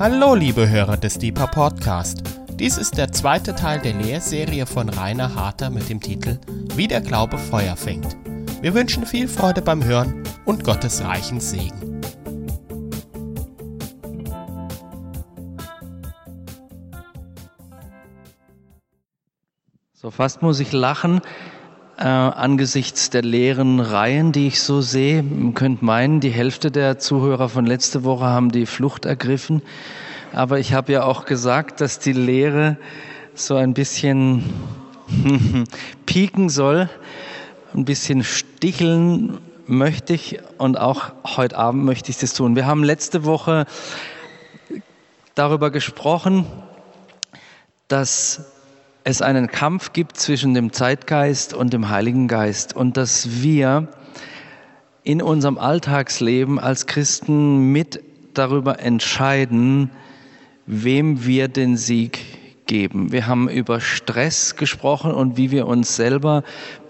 Hallo, liebe Hörer des Deeper Podcast. Dies ist der zweite Teil der Lehrserie von Rainer Harter mit dem Titel Wie der Glaube Feuer fängt. Wir wünschen viel Freude beim Hören und Gottes reichen Segen. So fast muss ich lachen äh, angesichts der leeren Reihen, die ich so sehe. Man könnte meinen, die Hälfte der Zuhörer von letzte Woche haben die Flucht ergriffen. Aber ich habe ja auch gesagt, dass die Lehre so ein bisschen pieken soll, ein bisschen sticheln möchte ich und auch heute Abend möchte ich das tun. Wir haben letzte Woche darüber gesprochen, dass es einen Kampf gibt zwischen dem Zeitgeist und dem Heiligen Geist und dass wir in unserem Alltagsleben als Christen mit darüber entscheiden, wem wir den Sieg geben. Wir haben über Stress gesprochen und wie wir uns selber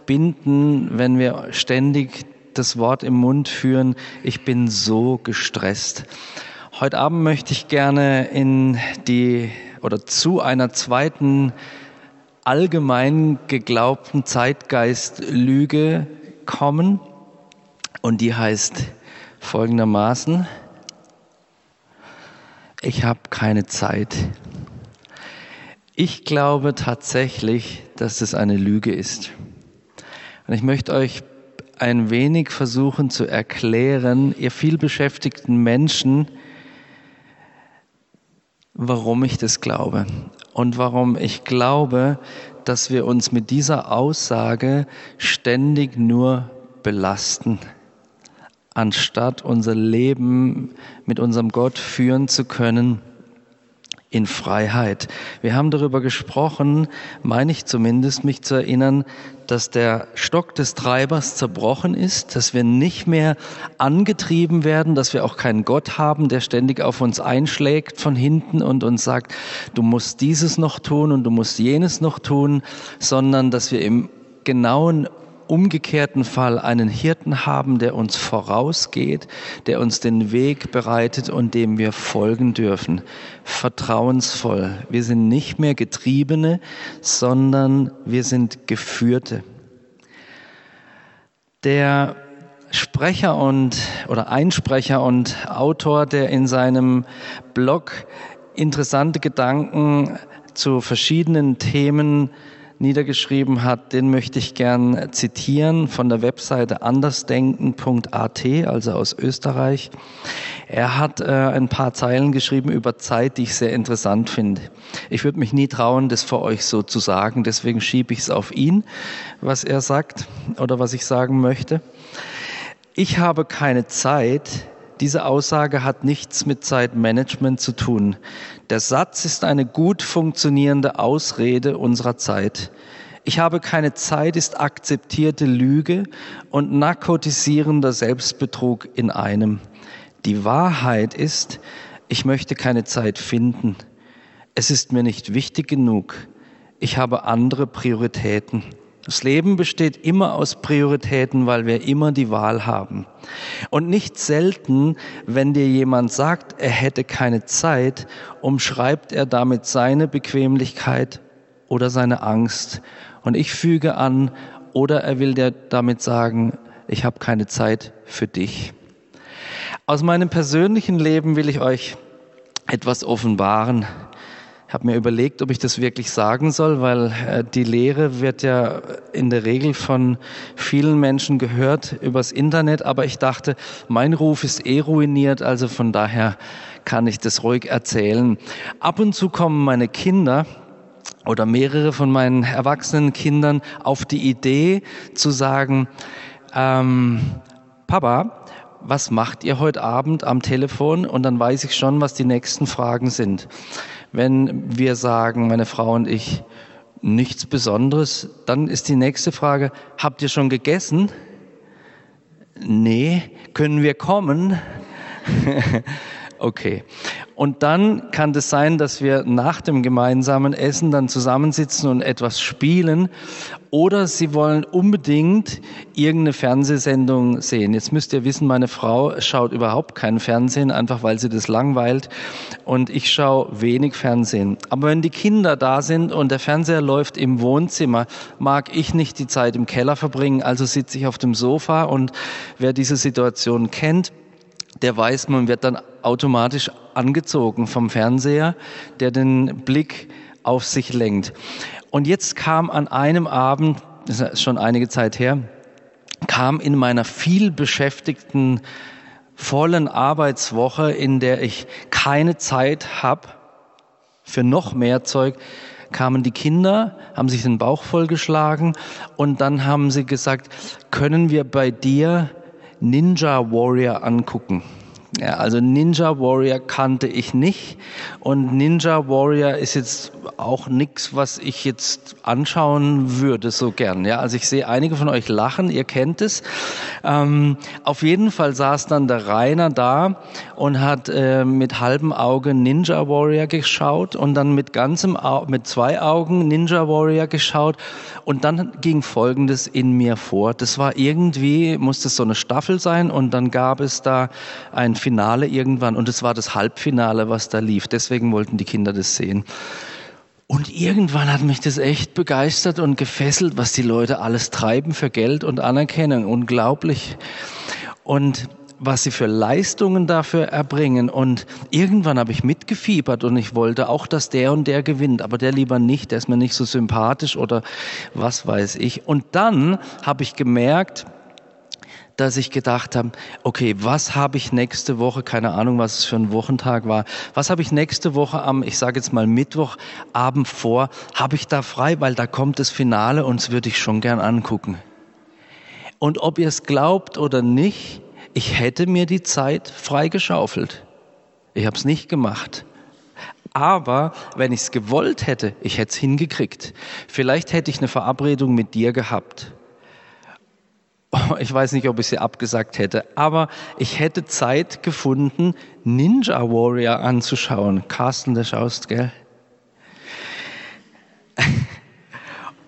binden, wenn wir ständig das Wort im Mund führen, ich bin so gestresst. Heute Abend möchte ich gerne in die oder zu einer zweiten allgemein geglaubten Zeitgeistlüge kommen. Und die heißt folgendermaßen, ich habe keine Zeit. Ich glaube tatsächlich, dass es eine Lüge ist. Und ich möchte euch ein wenig versuchen zu erklären, ihr vielbeschäftigten Menschen, warum ich das glaube und warum ich glaube, dass wir uns mit dieser Aussage ständig nur belasten, anstatt unser Leben mit unserem Gott führen zu können in Freiheit. Wir haben darüber gesprochen, meine ich zumindest, mich zu erinnern, dass der Stock des Treibers zerbrochen ist, dass wir nicht mehr angetrieben werden, dass wir auch keinen Gott haben, der ständig auf uns einschlägt von hinten und uns sagt, du musst dieses noch tun und du musst jenes noch tun, sondern dass wir im genauen umgekehrten Fall einen Hirten haben, der uns vorausgeht, der uns den Weg bereitet und dem wir folgen dürfen. Vertrauensvoll. Wir sind nicht mehr Getriebene, sondern wir sind Geführte. Der Sprecher und oder Einsprecher und Autor, der in seinem Blog interessante Gedanken zu verschiedenen Themen niedergeschrieben hat, den möchte ich gern zitieren von der Webseite andersdenken.at, also aus Österreich. Er hat äh, ein paar Zeilen geschrieben über Zeit, die ich sehr interessant finde. Ich würde mich nie trauen, das vor euch so zu sagen, deswegen schiebe ich es auf ihn, was er sagt oder was ich sagen möchte. Ich habe keine Zeit, diese Aussage hat nichts mit Zeitmanagement zu tun. Der Satz ist eine gut funktionierende Ausrede unserer Zeit. Ich habe keine Zeit ist akzeptierte Lüge und narkotisierender Selbstbetrug in einem. Die Wahrheit ist, ich möchte keine Zeit finden. Es ist mir nicht wichtig genug. Ich habe andere Prioritäten. Das Leben besteht immer aus Prioritäten, weil wir immer die Wahl haben. Und nicht selten, wenn dir jemand sagt, er hätte keine Zeit, umschreibt er damit seine Bequemlichkeit oder seine Angst. Und ich füge an, oder er will dir damit sagen, ich habe keine Zeit für dich. Aus meinem persönlichen Leben will ich euch etwas offenbaren. Habe mir überlegt, ob ich das wirklich sagen soll, weil äh, die Lehre wird ja in der Regel von vielen Menschen gehört übers Internet, aber ich dachte, mein Ruf ist eh ruiniert, also von daher kann ich das ruhig erzählen. Ab und zu kommen meine Kinder oder mehrere von meinen erwachsenen Kindern auf die Idee zu sagen, ähm, Papa, was macht ihr heute Abend am Telefon? Und dann weiß ich schon, was die nächsten Fragen sind. Wenn wir sagen, meine Frau und ich, nichts Besonderes, dann ist die nächste Frage, habt ihr schon gegessen? Nee, können wir kommen? Okay. Und dann kann es sein, dass wir nach dem gemeinsamen Essen dann zusammensitzen und etwas spielen. Oder Sie wollen unbedingt irgendeine Fernsehsendung sehen. Jetzt müsst ihr wissen, meine Frau schaut überhaupt kein Fernsehen, einfach weil sie das langweilt. Und ich schaue wenig Fernsehen. Aber wenn die Kinder da sind und der Fernseher läuft im Wohnzimmer, mag ich nicht die Zeit im Keller verbringen. Also sitze ich auf dem Sofa und wer diese Situation kennt, der weiß, man wird dann automatisch angezogen vom Fernseher, der den Blick auf sich lenkt. Und jetzt kam an einem Abend, das ist schon einige Zeit her, kam in meiner viel beschäftigten, vollen Arbeitswoche, in der ich keine Zeit habe für noch mehr Zeug, kamen die Kinder, haben sich den Bauch vollgeschlagen und dann haben sie gesagt, können wir bei dir Ninja Warrior angucken. Ja, also Ninja Warrior kannte ich nicht und Ninja Warrior ist jetzt auch nichts, was ich jetzt anschauen würde so gern. Ja, also ich sehe einige von euch lachen, ihr kennt es. Ähm, auf jeden Fall saß dann der Rainer da und hat äh, mit halbem Auge Ninja Warrior geschaut und dann mit ganzem Au mit zwei Augen Ninja Warrior geschaut und dann ging Folgendes in mir vor. Das war irgendwie, musste so eine Staffel sein und dann gab es da ein Finale irgendwann und es war das Halbfinale, was da lief. Deswegen wollten die Kinder das sehen. Und irgendwann hat mich das echt begeistert und gefesselt, was die Leute alles treiben für Geld und Anerkennung. Unglaublich. Und was sie für Leistungen dafür erbringen. Und irgendwann habe ich mitgefiebert und ich wollte auch, dass der und der gewinnt, aber der lieber nicht, der ist mir nicht so sympathisch oder was weiß ich. Und dann habe ich gemerkt, dass ich gedacht habe, okay, was habe ich nächste Woche, keine Ahnung, was es für ein Wochentag war, was habe ich nächste Woche am, ich sage jetzt mal Mittwochabend vor, habe ich da frei, weil da kommt das Finale und es würde ich schon gern angucken. Und ob ihr es glaubt oder nicht, ich hätte mir die Zeit freigeschaufelt. Ich habe es nicht gemacht. Aber wenn ich es gewollt hätte, ich hätte es hingekriegt. Vielleicht hätte ich eine Verabredung mit dir gehabt. Ich weiß nicht, ob ich sie abgesagt hätte, aber ich hätte Zeit gefunden, Ninja Warrior anzuschauen. Carsten, der schaust, gell?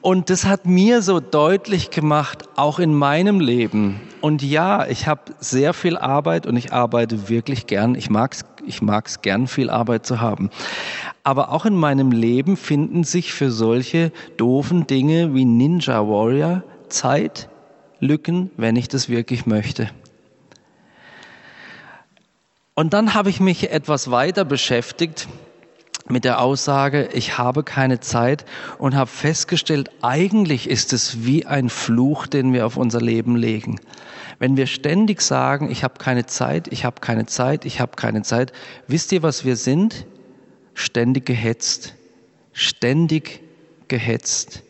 Und das hat mir so deutlich gemacht, auch in meinem Leben. Und ja, ich habe sehr viel Arbeit und ich arbeite wirklich gern. Ich mag's, ich mag's gern, viel Arbeit zu haben. Aber auch in meinem Leben finden sich für solche doofen Dinge wie Ninja Warrior Zeitlücken, wenn ich das wirklich möchte. Und dann habe ich mich etwas weiter beschäftigt mit der Aussage, ich habe keine Zeit und habe festgestellt, eigentlich ist es wie ein Fluch, den wir auf unser Leben legen. Wenn wir ständig sagen, ich habe keine Zeit, ich habe keine Zeit, ich habe keine Zeit, wisst ihr, was wir sind? Ständig gehetzt. Ständig gehetzt.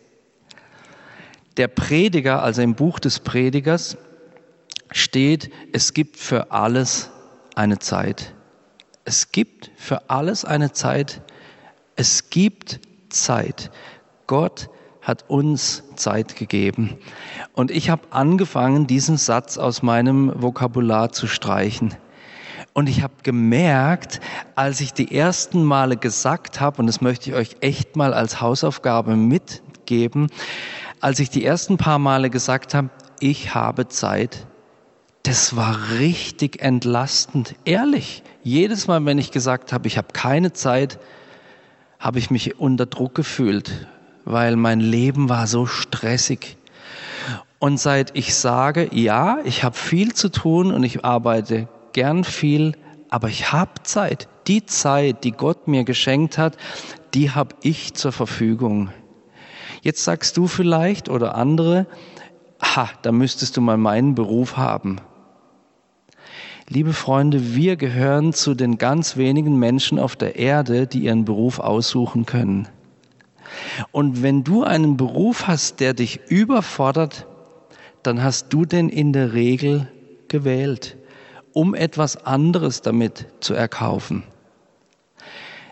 Der Prediger, also im Buch des Predigers, steht, es gibt für alles eine Zeit. Es gibt für alles eine Zeit. Es gibt Zeit. Gott hat uns Zeit gegeben. Und ich habe angefangen, diesen Satz aus meinem Vokabular zu streichen. Und ich habe gemerkt, als ich die ersten Male gesagt habe, und das möchte ich euch echt mal als Hausaufgabe mitgeben, als ich die ersten paar Male gesagt habe, ich habe Zeit, das war richtig entlastend, ehrlich. Jedes Mal, wenn ich gesagt habe, ich habe keine Zeit, habe ich mich unter Druck gefühlt, weil mein Leben war so stressig. Und seit ich sage, ja, ich habe viel zu tun und ich arbeite gern viel, aber ich habe Zeit. Die Zeit, die Gott mir geschenkt hat, die habe ich zur Verfügung. Jetzt sagst du vielleicht oder andere, ha, da müsstest du mal meinen Beruf haben. Liebe Freunde, wir gehören zu den ganz wenigen Menschen auf der Erde, die ihren Beruf aussuchen können. Und wenn du einen Beruf hast, der dich überfordert, dann hast du den in der Regel gewählt, um etwas anderes damit zu erkaufen.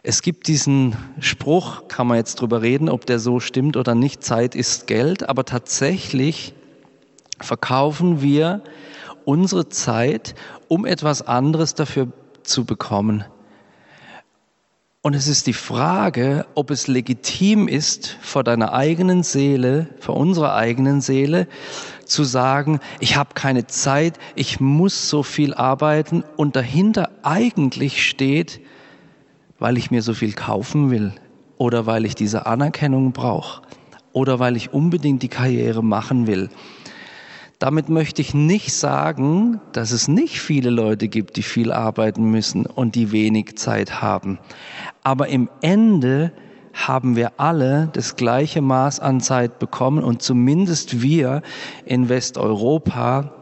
Es gibt diesen Spruch, kann man jetzt drüber reden, ob der so stimmt oder nicht, Zeit ist Geld, aber tatsächlich verkaufen wir unsere Zeit, um etwas anderes dafür zu bekommen. Und es ist die Frage, ob es legitim ist, vor deiner eigenen Seele, vor unserer eigenen Seele, zu sagen, ich habe keine Zeit, ich muss so viel arbeiten und dahinter eigentlich steht, weil ich mir so viel kaufen will oder weil ich diese Anerkennung brauche oder weil ich unbedingt die Karriere machen will. Damit möchte ich nicht sagen, dass es nicht viele Leute gibt, die viel arbeiten müssen und die wenig Zeit haben. Aber im Ende haben wir alle das gleiche Maß an Zeit bekommen und zumindest wir in Westeuropa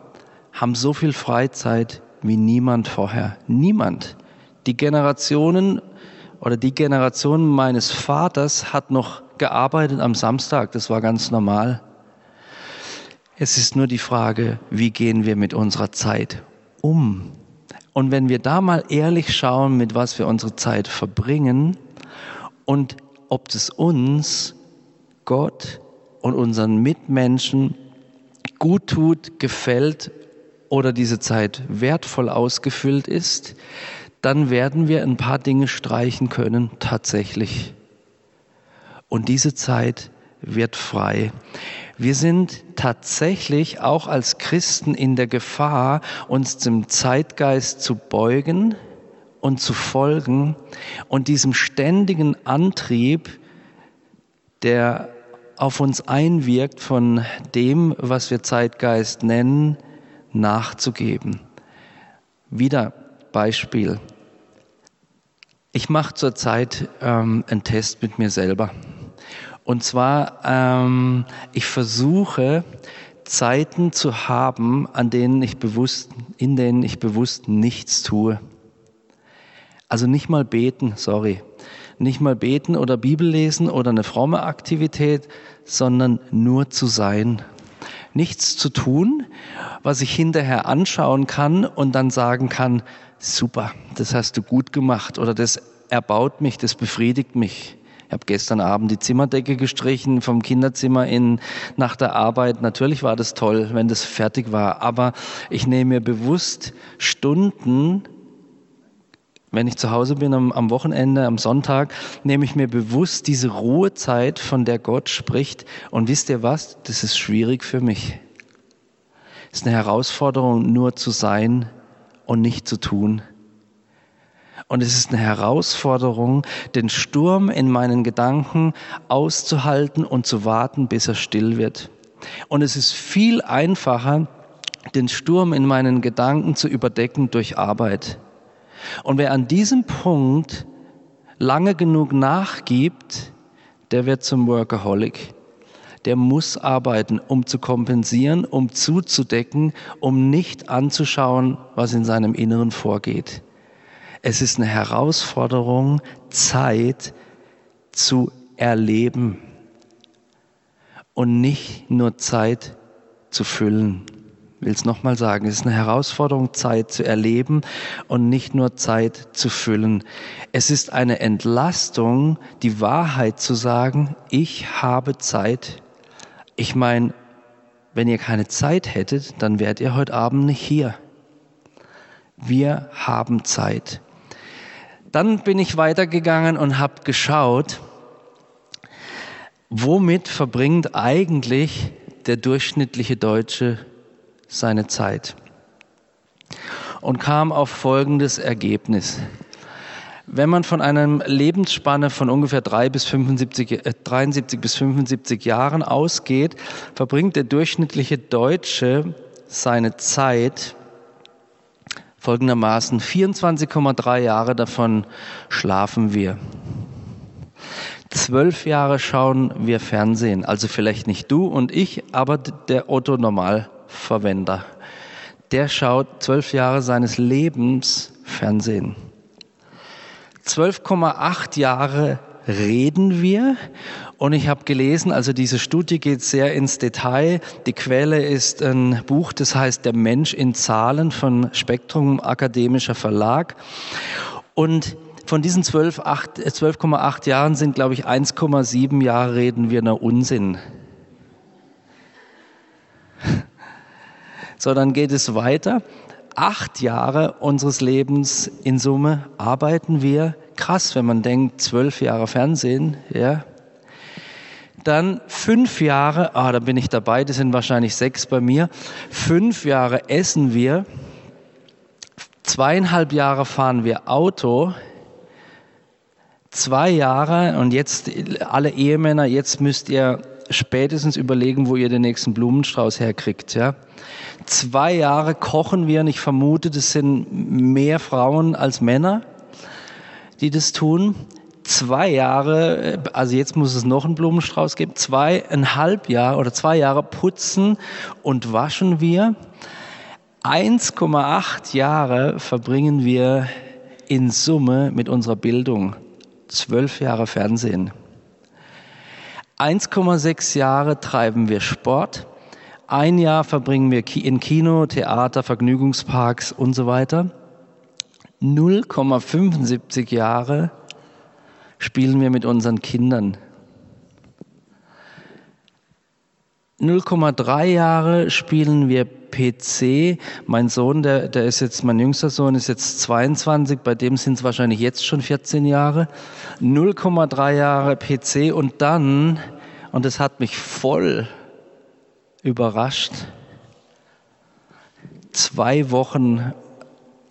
haben so viel Freizeit wie niemand vorher. Niemand. Die Generationen oder die Generation meines Vaters hat noch gearbeitet am Samstag. Das war ganz normal. Es ist nur die Frage, wie gehen wir mit unserer Zeit um? Und wenn wir da mal ehrlich schauen, mit was wir unsere Zeit verbringen und ob es uns, Gott und unseren Mitmenschen gut tut, gefällt oder diese Zeit wertvoll ausgefüllt ist, dann werden wir ein paar Dinge streichen können, tatsächlich. Und diese Zeit wird frei. Wir sind tatsächlich auch als Christen in der Gefahr, uns dem Zeitgeist zu beugen und zu folgen und diesem ständigen Antrieb, der auf uns einwirkt, von dem, was wir Zeitgeist nennen, nachzugeben. Wieder Beispiel. Ich mache zurzeit ähm, einen Test mit mir selber. Und zwar, ähm, ich versuche Zeiten zu haben, an denen ich bewusst, in denen ich bewusst nichts tue. Also nicht mal beten, sorry. Nicht mal beten oder Bibel lesen oder eine fromme Aktivität, sondern nur zu sein. Nichts zu tun, was ich hinterher anschauen kann und dann sagen kann, super, das hast du gut gemacht oder das erbaut mich, das befriedigt mich. Ich habe gestern Abend die Zimmerdecke gestrichen vom Kinderzimmer in, nach der Arbeit. Natürlich war das toll, wenn das fertig war, aber ich nehme mir bewusst Stunden, wenn ich zu Hause bin am, am Wochenende, am Sonntag, nehme ich mir bewusst diese Ruhezeit, von der Gott spricht. Und wisst ihr was? Das ist schwierig für mich. Es ist eine Herausforderung, nur zu sein und nicht zu tun. Und es ist eine Herausforderung, den Sturm in meinen Gedanken auszuhalten und zu warten, bis er still wird. Und es ist viel einfacher, den Sturm in meinen Gedanken zu überdecken durch Arbeit. Und wer an diesem Punkt lange genug nachgibt, der wird zum Workaholic. Der muss arbeiten, um zu kompensieren, um zuzudecken, um nicht anzuschauen, was in seinem Inneren vorgeht. Es ist eine Herausforderung, Zeit zu erleben und nicht nur Zeit zu füllen. Ich will es nochmal sagen, es ist eine Herausforderung, Zeit zu erleben und nicht nur Zeit zu füllen. Es ist eine Entlastung, die Wahrheit zu sagen, ich habe Zeit. Ich meine, wenn ihr keine Zeit hättet, dann wärt ihr heute Abend nicht hier. Wir haben Zeit. Dann bin ich weitergegangen und habe geschaut, womit verbringt eigentlich der durchschnittliche Deutsche seine Zeit? Und kam auf folgendes Ergebnis. Wenn man von einer Lebensspanne von ungefähr 3 bis 75, äh, 73 bis 75 Jahren ausgeht, verbringt der durchschnittliche Deutsche seine Zeit folgendermaßen 24,3 Jahre davon schlafen wir. Zwölf Jahre schauen wir Fernsehen, also vielleicht nicht du und ich, aber der Otto Normalverwender. Der schaut zwölf Jahre seines Lebens Fernsehen. 12,8 Jahre reden wir und ich habe gelesen, also diese Studie geht sehr ins Detail. Die Quelle ist ein Buch, das heißt Der Mensch in Zahlen von Spektrum Akademischer Verlag. Und von diesen 12,8 Jahren sind, glaube ich, 1,7 Jahre reden wir nur Unsinn. So, dann geht es weiter. Acht Jahre unseres Lebens in Summe arbeiten wir. Krass, wenn man denkt, zwölf Jahre Fernsehen, ja. Dann fünf Jahre, ah, da bin ich dabei, das sind wahrscheinlich sechs bei mir. Fünf Jahre essen wir. Zweieinhalb Jahre fahren wir Auto. Zwei Jahre und jetzt alle Ehemänner, jetzt müsst ihr spätestens überlegen, wo ihr den nächsten Blumenstrauß herkriegt, ja. Zwei Jahre kochen wir und ich vermute, das sind mehr Frauen als Männer, die das tun. Zwei Jahre, also jetzt muss es noch einen Blumenstrauß geben, zweieinhalb Jahre oder zwei Jahre putzen und waschen wir. 1,8 Jahre verbringen wir in Summe mit unserer Bildung. Zwölf Jahre Fernsehen. 1,6 Jahre treiben wir Sport. Ein Jahr verbringen wir in Kino, Theater, Vergnügungsparks und so weiter. 0,75 Jahre spielen wir mit unseren Kindern. 0,3 Jahre spielen wir PC. Mein Sohn, der, der ist jetzt, mein jüngster Sohn ist jetzt 22, bei dem sind es wahrscheinlich jetzt schon 14 Jahre. 0,3 Jahre PC und dann, und das hat mich voll überrascht, zwei Wochen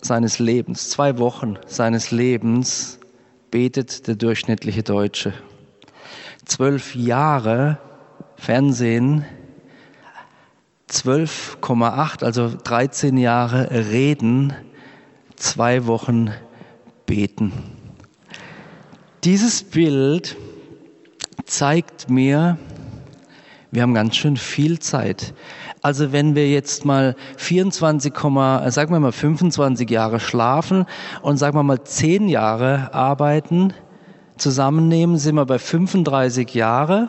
seines Lebens, zwei Wochen seines Lebens betet der durchschnittliche Deutsche. Zwölf Jahre Fernsehen, 12,8, also 13 Jahre reden, zwei Wochen beten. Dieses Bild zeigt mir, wir haben ganz schön viel Zeit. Also wenn wir jetzt mal 24, sagen wir mal 25 Jahre schlafen und sagen wir mal 10 Jahre arbeiten, zusammennehmen, sind wir bei 35 Jahre.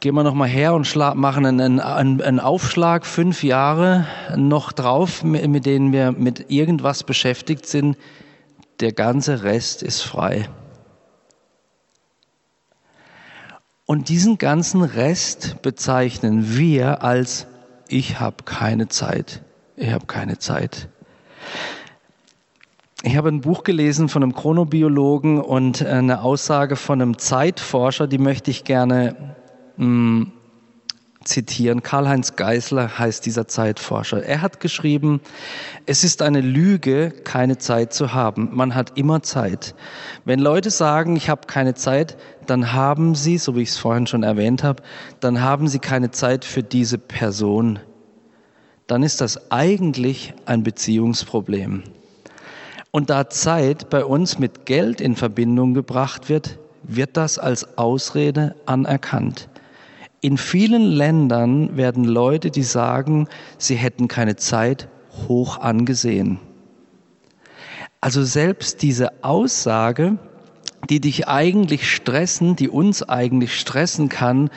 Gehen wir nochmal her und machen einen, einen, einen, Aufschlag, fünf Jahre noch drauf, mit denen wir mit irgendwas beschäftigt sind. Der ganze Rest ist frei. Und diesen ganzen Rest bezeichnen wir als ich habe keine Zeit. Ich habe keine Zeit. Ich habe ein Buch gelesen von einem Chronobiologen und eine Aussage von einem Zeitforscher, die möchte ich gerne mh, mm, zitieren. Karl-Heinz Geisler heißt dieser Zeitforscher. Er hat geschrieben, es ist eine Lüge, keine Zeit zu haben. Man hat immer Zeit. Wenn Leute sagen, ich habe keine Zeit, dann haben sie, so wie ich es vorhin schon erwähnt habe, dann haben sie keine Zeit für diese Person. Dann ist das eigentlich ein Beziehungsproblem. Und da Zeit bei uns mit Geld in Verbindung gebracht wird, wird das als Ausrede anerkannt. In vielen Ländern werden Leute, die sagen, sie hätten keine Zeit, hoch angesehen. Also selbst diese Aussage, die dich eigentlich stressen, die uns eigentlich stressen kann,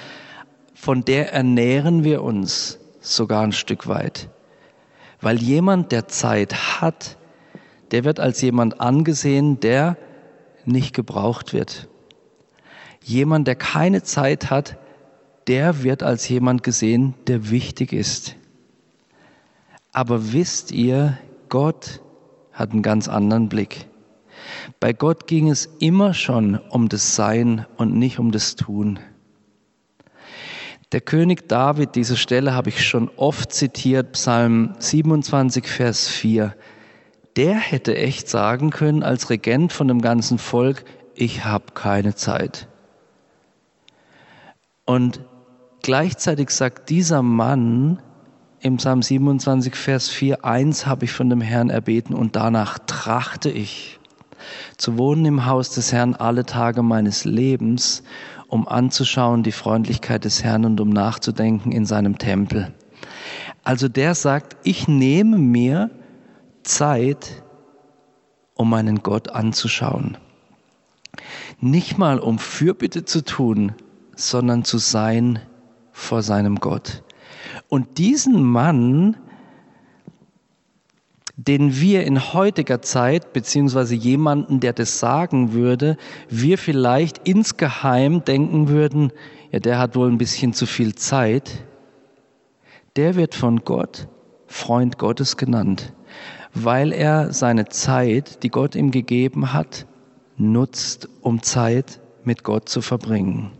von der ernähren wir uns sogar ein Stück weit. Weil jemand, der Zeit hat, der wird als jemand angesehen, der nicht gebraucht wird. Jemand, der keine Zeit hat, der wird als jemand gesehen, der wichtig ist. Aber wisst ihr, Gott hat einen ganz anderen Blick. Bei Gott ging es immer schon um das Sein und nicht um das Tun. Der König David, diese Stelle habe ich schon oft zitiert, Psalm 27, Vers 4. Der hätte echt sagen können als Regent von dem ganzen Volk, ich habe keine Zeit. Und Gleichzeitig sagt dieser Mann im Psalm 27, Vers 4, eins habe ich von dem Herrn erbeten und danach trachte ich, zu wohnen im Haus des Herrn alle Tage meines Lebens, um anzuschauen die Freundlichkeit des Herrn und um nachzudenken in seinem Tempel. Also der sagt, ich nehme mir Zeit, um meinen Gott anzuschauen. Nicht mal um Fürbitte zu tun, sondern zu sein vor seinem Gott. Und diesen Mann, den wir in heutiger Zeit, beziehungsweise jemanden, der das sagen würde, wir vielleicht insgeheim denken würden, ja, der hat wohl ein bisschen zu viel Zeit, der wird von Gott Freund Gottes genannt. weil er seine Zeit, die Gott ihm gegeben hat, nutzt, um Zeit mit Gott zu verbringen.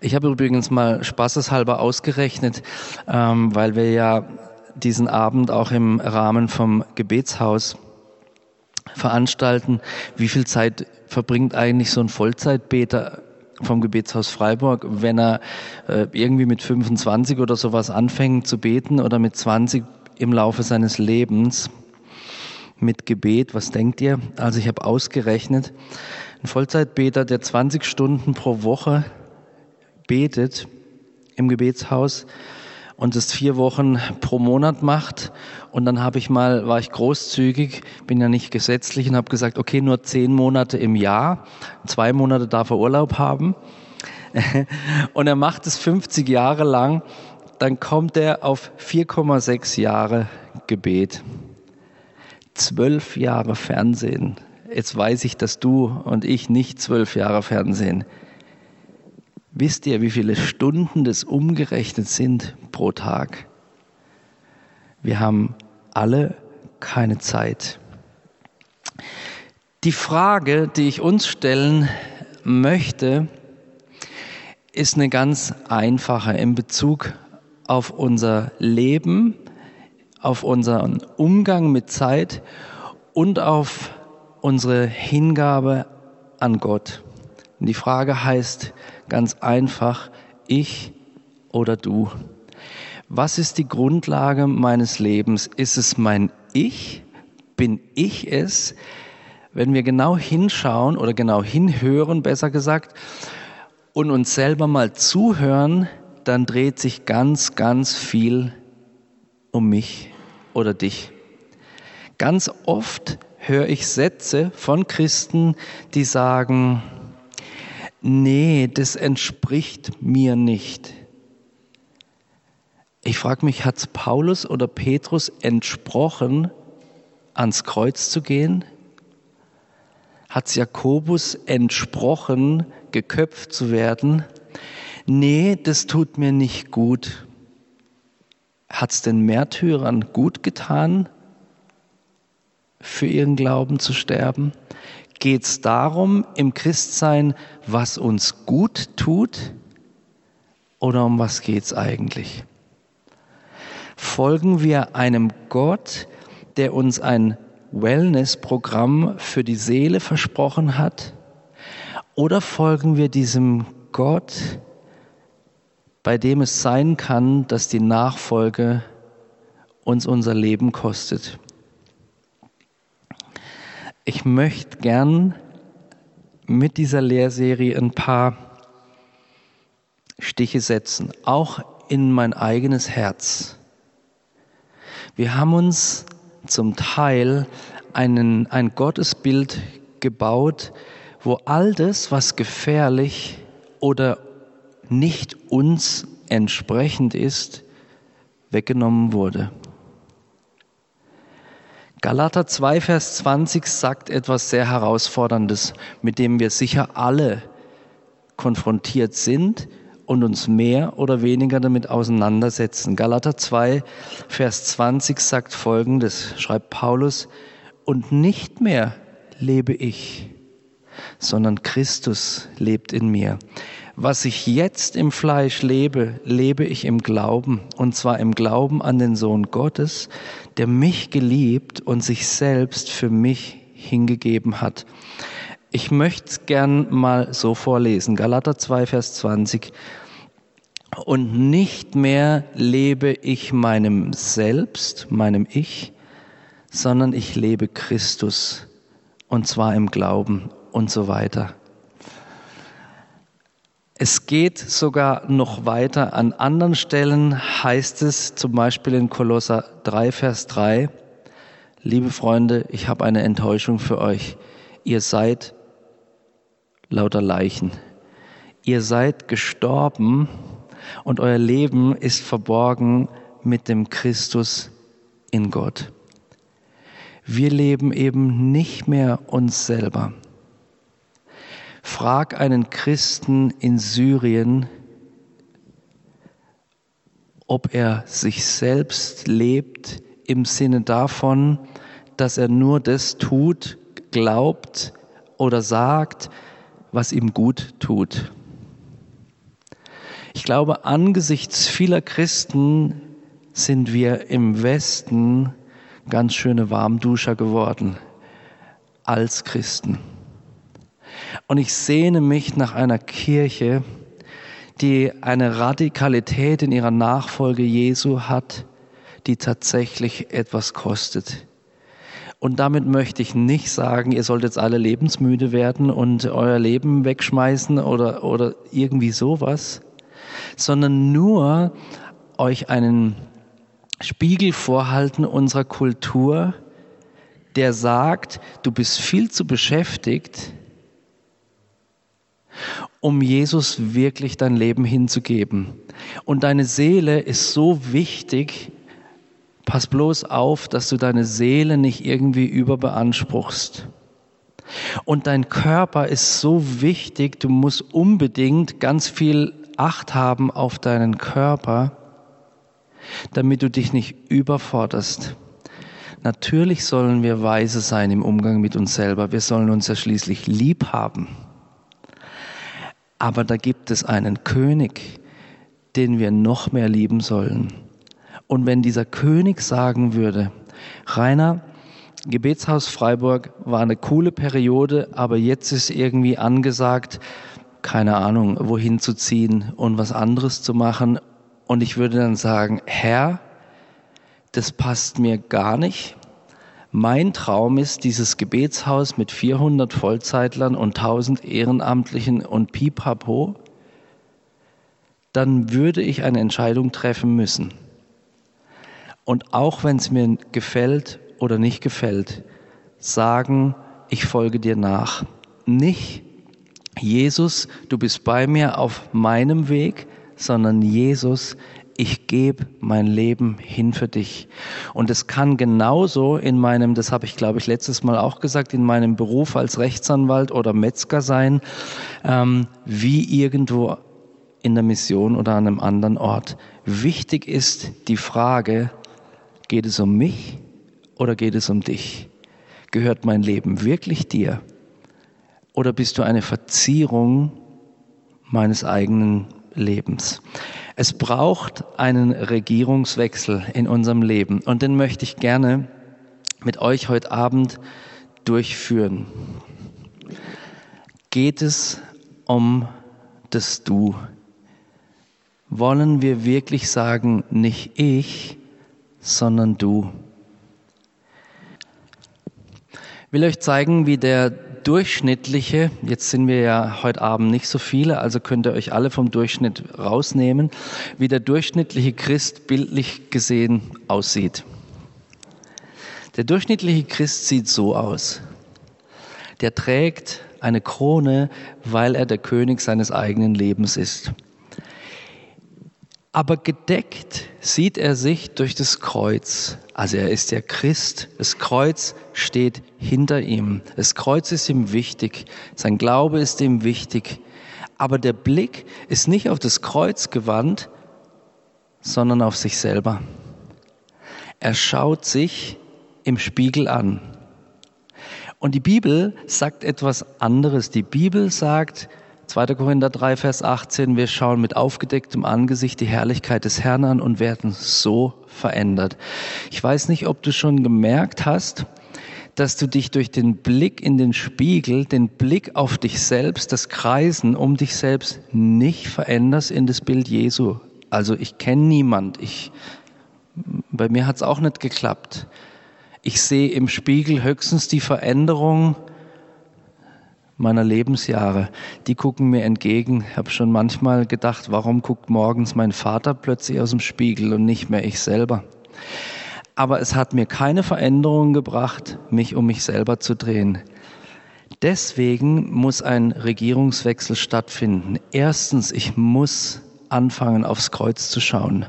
Ich habe übrigens mal spaßeshalber ausgerechnet, ähm, weil wir ja diesen Abend auch im Rahmen vom Gebetshaus veranstalten. Wie viel Zeit verbringt eigentlich so ein Vollzeitbeter vom Gebetshaus Freiburg, wenn er äh, irgendwie mit 25 oder sowas anfängt zu beten oder mit 20 im Laufe seines Lebens mit Gebet? Was denkt ihr? Also ich habe ausgerechnet, ein Vollzeitbeter, der 20 Stunden pro Woche betet im Gebetshaus und es vier Wochen pro Monat macht. Und dann habe ich mal, war ich großzügig, bin ja nicht gesetzlich und habe gesagt, okay, nur zehn Monate im Jahr, zwei Monate darf er Urlaub haben. Und er macht es 50 Jahre lang, dann kommt er auf 4,6 Jahre Gebet. Zwölf Jahre Fernsehen. Jetzt weiß ich, dass du und ich nicht zwölf Jahre Fernsehen. Wisst ihr, wie viele Stunden das umgerechnet sind pro Tag? Wir haben alle keine Zeit. Die Frage, die ich uns stellen möchte, ist eine ganz einfache in Bezug auf unser Leben, auf unseren Umgang mit Zeit und auf unsere Hingabe an Gott. Und die Frage heißt ganz einfach, ich oder du? Was ist die Grundlage meines Lebens? Ist es mein Ich? Bin ich es? Wenn wir genau hinschauen oder genau hinhören, besser gesagt, und uns selber mal zuhören, dann dreht sich ganz, ganz viel um mich oder dich. Ganz oft höre ich Sätze von Christen, die sagen, nee, das entspricht mir nicht. Ich frage mich, hat es Paulus oder Petrus entsprochen, ans Kreuz zu gehen? Hat Jakobus entsprochen, geköpft zu werden? Nee, das tut mir nicht gut. Hat es den Märtyrern gut getan, für ihren Glauben zu sterben? Geht es darum im Christsein, was uns gut tut oder um was geht es eigentlich? Folgen wir einem Gott, der uns ein Wellness-Programm für die Seele versprochen hat? Oder folgen wir diesem Gott, bei dem es sein kann, dass die Nachfolge uns unser Leben kostet? Ich möchte gern mit dieser Lehrserie ein paar Stiche setzen, auch in mein eigenes Herz. Wir haben uns zum Teil einen, ein Gottesbild gebaut, wo all das, was gefährlich oder nicht uns entsprechend ist, weggenommen wurde. Galater 2, Vers 20 sagt etwas sehr Herausforderndes, mit dem wir sicher alle konfrontiert sind und uns mehr oder weniger damit auseinandersetzen. Galater 2, Vers 20 sagt Folgendes, schreibt Paulus, und nicht mehr lebe ich, sondern Christus lebt in mir. Was ich jetzt im Fleisch lebe, lebe ich im Glauben, und zwar im Glauben an den Sohn Gottes, der mich geliebt und sich selbst für mich hingegeben hat. Ich möchte es gern mal so vorlesen. Galater 2, Vers 20. Und nicht mehr lebe ich meinem Selbst, meinem Ich, sondern ich lebe Christus, und zwar im Glauben und so weiter. Es geht sogar noch weiter. An anderen Stellen heißt es zum Beispiel in Kolosser 3, Vers 3, liebe Freunde, ich habe eine Enttäuschung für euch. Ihr seid lauter Leichen. Ihr seid gestorben und euer Leben ist verborgen mit dem Christus in Gott. Wir leben eben nicht mehr uns selber. Frag einen Christen in Syrien, ob er sich selbst lebt im Sinne davon, dass er nur das tut, glaubt oder sagt, was ihm gut tut. Ich glaube, angesichts vieler Christen sind wir im Westen ganz schöne Warmduscher geworden als Christen. Und ich sehne mich nach einer Kirche, die eine Radikalität in ihrer Nachfolge Jesu hat, die tatsächlich etwas kostet. Und damit möchte ich nicht sagen, ihr sollt jetzt alle lebensmüde werden und euer Leben wegschmeißen oder, oder irgendwie sowas, sondern nur euch einen Spiegel vorhalten unserer Kultur, der sagt, du bist viel zu beschäftigt, um Jesus wirklich dein Leben hinzugeben. Und deine Seele ist so wichtig, pass bloß auf, dass du deine Seele nicht irgendwie überbeanspruchst. Und dein Körper ist so wichtig, du musst unbedingt ganz viel Acht haben auf deinen Körper, damit du dich nicht überforderst. Natürlich sollen wir weise sein im Umgang mit uns selber. Wir sollen uns ja schließlich lieb haben. Aber da gibt es einen König, den wir noch mehr lieben sollen. Und wenn dieser König sagen würde, Rainer, Gebetshaus Freiburg war eine coole Periode, aber jetzt ist irgendwie angesagt, keine Ahnung, wohin zu ziehen und was anderes zu machen. Und ich würde dann sagen, Herr, das passt mir gar nicht. Mein Traum ist dieses Gebetshaus mit 400 Vollzeitlern und 1000 Ehrenamtlichen und Pipapo. Dann würde ich eine Entscheidung treffen müssen. Und auch wenn es mir gefällt oder nicht gefällt, sagen, ich folge dir nach. Nicht, Jesus, du bist bei mir auf meinem Weg, sondern Jesus, ich gebe mein Leben hin für dich. Und es kann genauso in meinem, das habe ich glaube ich letztes Mal auch gesagt, in meinem Beruf als Rechtsanwalt oder Metzger sein, ähm, wie irgendwo in der Mission oder an einem anderen Ort. Wichtig ist die Frage, geht es um mich oder geht es um dich? Gehört mein Leben wirklich dir? Oder bist du eine Verzierung meines eigenen Lebens? Es braucht einen Regierungswechsel in unserem Leben und den möchte ich gerne mit euch heute Abend durchführen. Geht es um das Du? Wollen wir wirklich sagen, nicht ich, sondern du? Ich will euch zeigen, wie der durchschnittliche, jetzt sind wir ja heute Abend nicht so viele, also könnt ihr euch alle vom Durchschnitt rausnehmen, wie der durchschnittliche Christ bildlich gesehen aussieht. Der durchschnittliche Christ sieht so aus. Der trägt eine Krone, weil er der König seines eigenen Lebens ist. Aber gedeckt sieht er sich durch das Kreuz. Also er ist der Christ. Das Kreuz steht hinter ihm. Das Kreuz ist ihm wichtig. Sein Glaube ist ihm wichtig. Aber der Blick ist nicht auf das Kreuz gewandt, sondern auf sich selber. Er schaut sich im Spiegel an. Und die Bibel sagt etwas anderes. Die Bibel sagt, 2. Korinther 3, Vers 18, wir schauen mit aufgedecktem Angesicht die Herrlichkeit des Herrn an und werden so verändert. Ich weiß nicht, ob du schon gemerkt hast, dass du dich durch den Blick in den Spiegel, den Blick auf dich selbst, das Kreisen um dich selbst nicht veränderst in das Bild Jesu. Also ich kenne niemand. Ich, bei mir hat es auch nicht geklappt. Ich sehe im Spiegel höchstens die Veränderung meiner Lebensjahre, die gucken mir entgegen. Ich habe schon manchmal gedacht, warum guckt morgens mein Vater plötzlich aus dem Spiegel und nicht mehr ich selber. Aber es hat mir keine Veränderung gebracht, mich um mich selber zu drehen. Deswegen muss ein Regierungswechsel stattfinden. Erstens, ich muss anfangen, aufs Kreuz zu schauen.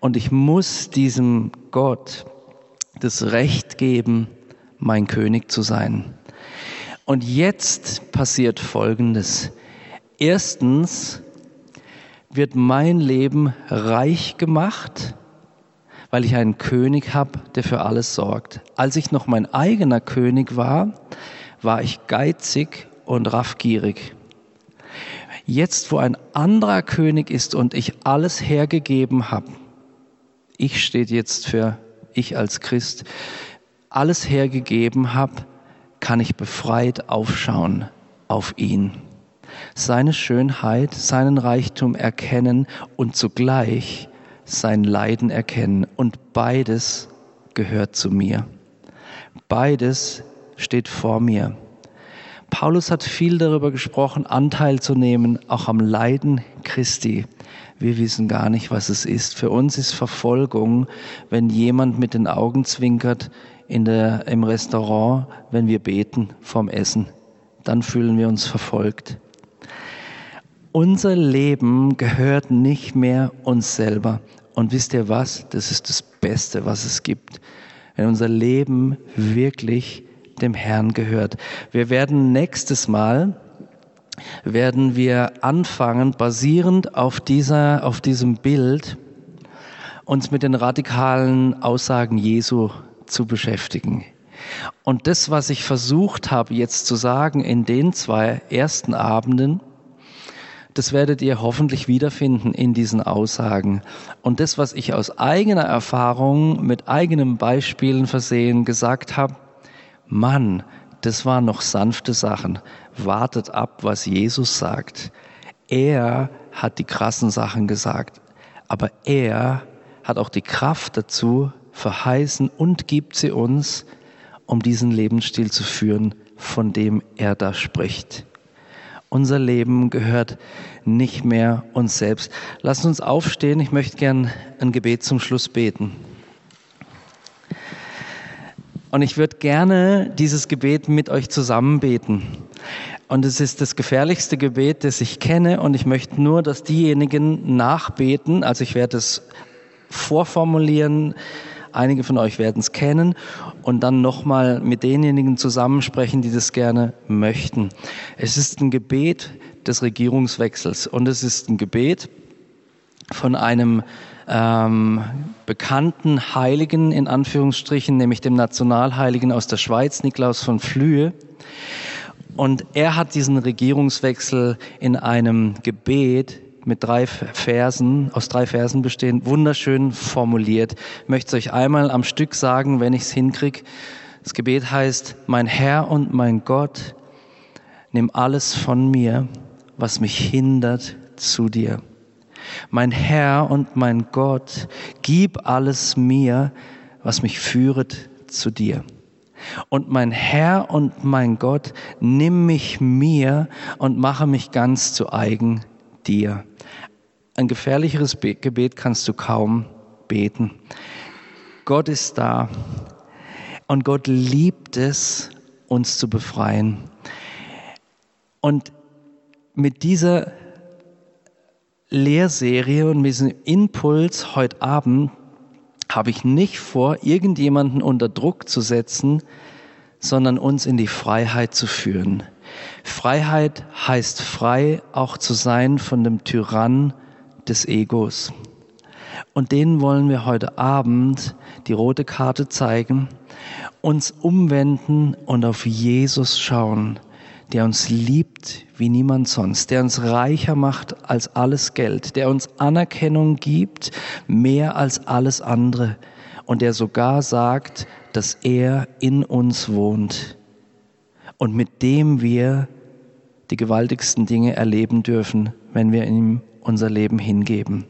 Und ich muss diesem Gott das Recht geben, mein König zu sein. Und jetzt passiert Folgendes. Erstens wird mein Leben reich gemacht, weil ich einen König habe, der für alles sorgt. Als ich noch mein eigener König war, war ich geizig und raffgierig. Jetzt, wo ein anderer König ist und ich alles hergegeben habe, ich steht jetzt für ich als Christ, alles hergegeben habe, kann ich befreit aufschauen auf ihn. Seine Schönheit, seinen Reichtum erkennen und zugleich sein Leiden erkennen. Und beides gehört zu mir. Beides steht vor mir. Paulus hat viel darüber gesprochen, Anteil zu nehmen, auch am Leiden Christi. Wir wissen gar nicht, was es ist. Für uns ist Verfolgung, wenn jemand mit den Augen zwinkert in der, im Restaurant, wenn wir beten vorm Essen. Dann fühlen wir uns verfolgt. Unser Leben gehört nicht mehr uns selber. Und wisst ihr was? Das ist das Beste, was es gibt. Wenn unser Leben wirklich dem Herrn gehört. Wir werden nächstes Mal werden wir anfangen, basierend auf dieser, auf diesem Bild, uns mit den radikalen Aussagen Jesu zu beschäftigen. Und das, was ich versucht habe jetzt zu sagen in den zwei ersten Abenden, das werdet ihr hoffentlich wiederfinden in diesen Aussagen. Und das, was ich aus eigener Erfahrung mit eigenen Beispielen versehen gesagt habe, Mann, das waren noch sanfte Sachen. Wartet ab, was Jesus sagt. Er hat die krassen Sachen gesagt, aber er hat auch die Kraft dazu verheißen und gibt sie uns, um diesen Lebensstil zu führen, von dem er da spricht. Unser Leben gehört nicht mehr uns selbst. Lasst uns aufstehen. Ich möchte gern ein Gebet zum Schluss beten. Und ich würde gerne dieses Gebet mit euch zusammen beten. Und es ist das gefährlichste Gebet, das ich kenne. Und ich möchte nur, dass diejenigen nachbeten. Also ich werde es vorformulieren. Einige von euch werden es kennen und dann nochmal mit denjenigen zusammensprechen, die das gerne möchten. Es ist ein Gebet des Regierungswechsels und es ist ein Gebet von einem ähm, bekannten Heiligen in Anführungsstrichen, nämlich dem Nationalheiligen aus der Schweiz, Niklaus von Flühe. Und er hat diesen Regierungswechsel in einem Gebet mit drei Versen, aus drei Versen bestehend, wunderschön formuliert. Ich möchte es euch einmal am Stück sagen, wenn ich es hinkriege. Das Gebet heißt, mein Herr und mein Gott, nimm alles von mir, was mich hindert, zu dir. Mein Herr und mein Gott, gib alles mir, was mich führet zu dir. Und mein Herr und mein Gott, nimm mich mir und mache mich ganz zu eigen dir. Ein gefährlicheres Gebet kannst du kaum beten. Gott ist da und Gott liebt es, uns zu befreien. Und mit dieser Lehrserie und mit diesem Impuls heute Abend habe ich nicht vor, irgendjemanden unter Druck zu setzen, sondern uns in die Freiheit zu führen. Freiheit heißt frei auch zu sein von dem Tyrann des Egos. Und denen wollen wir heute Abend die rote Karte zeigen, uns umwenden und auf Jesus schauen der uns liebt wie niemand sonst, der uns reicher macht als alles Geld, der uns Anerkennung gibt mehr als alles andere und der sogar sagt, dass er in uns wohnt und mit dem wir die gewaltigsten Dinge erleben dürfen, wenn wir ihm unser Leben hingeben.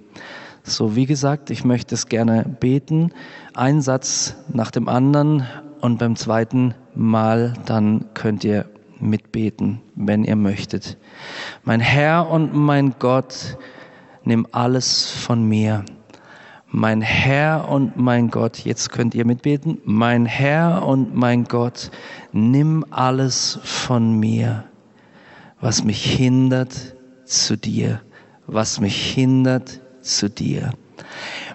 So, wie gesagt, ich möchte es gerne beten, ein Satz nach dem anderen und beim zweiten Mal dann könnt ihr mitbeten, wenn ihr möchtet. Mein Herr und mein Gott, nimm alles von mir. Mein Herr und mein Gott, jetzt könnt ihr mitbeten. Mein Herr und mein Gott, nimm alles von mir, was mich hindert zu dir, was mich hindert zu dir.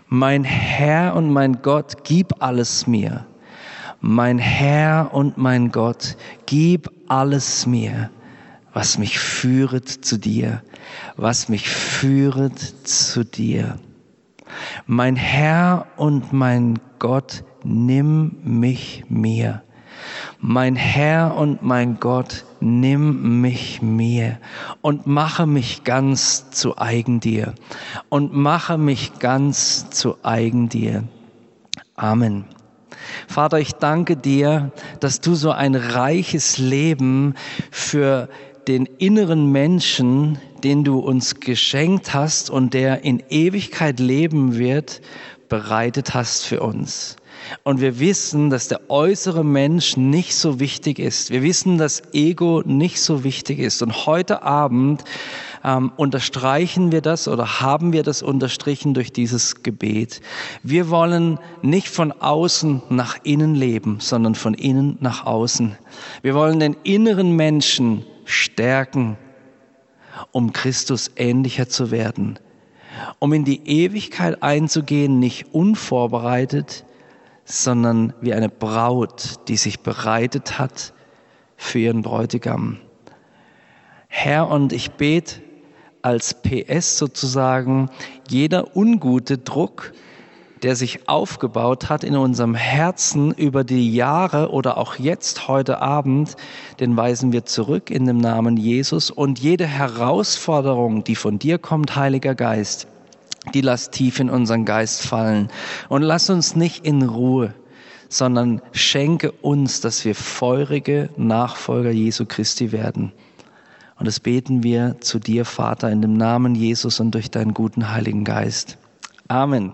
Mein Herr und mein Gott, gib alles mir mein Herr und mein Gott, gib alles mir, was mich führet zu dir, was mich führet zu dir. Mein Herr und mein Gott, nimm mich mir. Mein Herr und mein Gott, nimm mich mir und mache mich ganz zu eigen dir und mache mich ganz zu eigen dir. Amen. Vater, ich danke dir, dass du so ein reiches Leben für den inneren Menschen, den du uns geschenkt hast und der in Ewigkeit leben wird, bereitet hast für uns. Und wir wissen, dass der äußere Mensch nicht so wichtig ist. Wir wissen, dass Ego nicht so wichtig ist. Und heute Abend ähm, unterstreichen wir das oder haben wir das unterstrichen durch dieses Gebet. Wir wollen nicht von außen nach innen leben, sondern von innen nach außen. Wir wollen den inneren Menschen stärken, um Christus ähnlicher zu werden, um in die Ewigkeit einzugehen, nicht unvorbereitet, sondern wie eine Braut, die sich bereitet hat für ihren Bräutigam. Herr, und ich bete als PS sozusagen, jeder ungute Druck, der sich aufgebaut hat in unserem Herzen über die Jahre oder auch jetzt heute Abend, den weisen wir zurück in dem Namen Jesus und jede Herausforderung, die von dir kommt, Heiliger Geist, die lass tief in unseren Geist fallen und lass uns nicht in Ruhe, sondern schenke uns, dass wir feurige Nachfolger Jesu Christi werden. Und das beten wir zu dir, Vater, in dem Namen Jesus und durch deinen guten Heiligen Geist. Amen.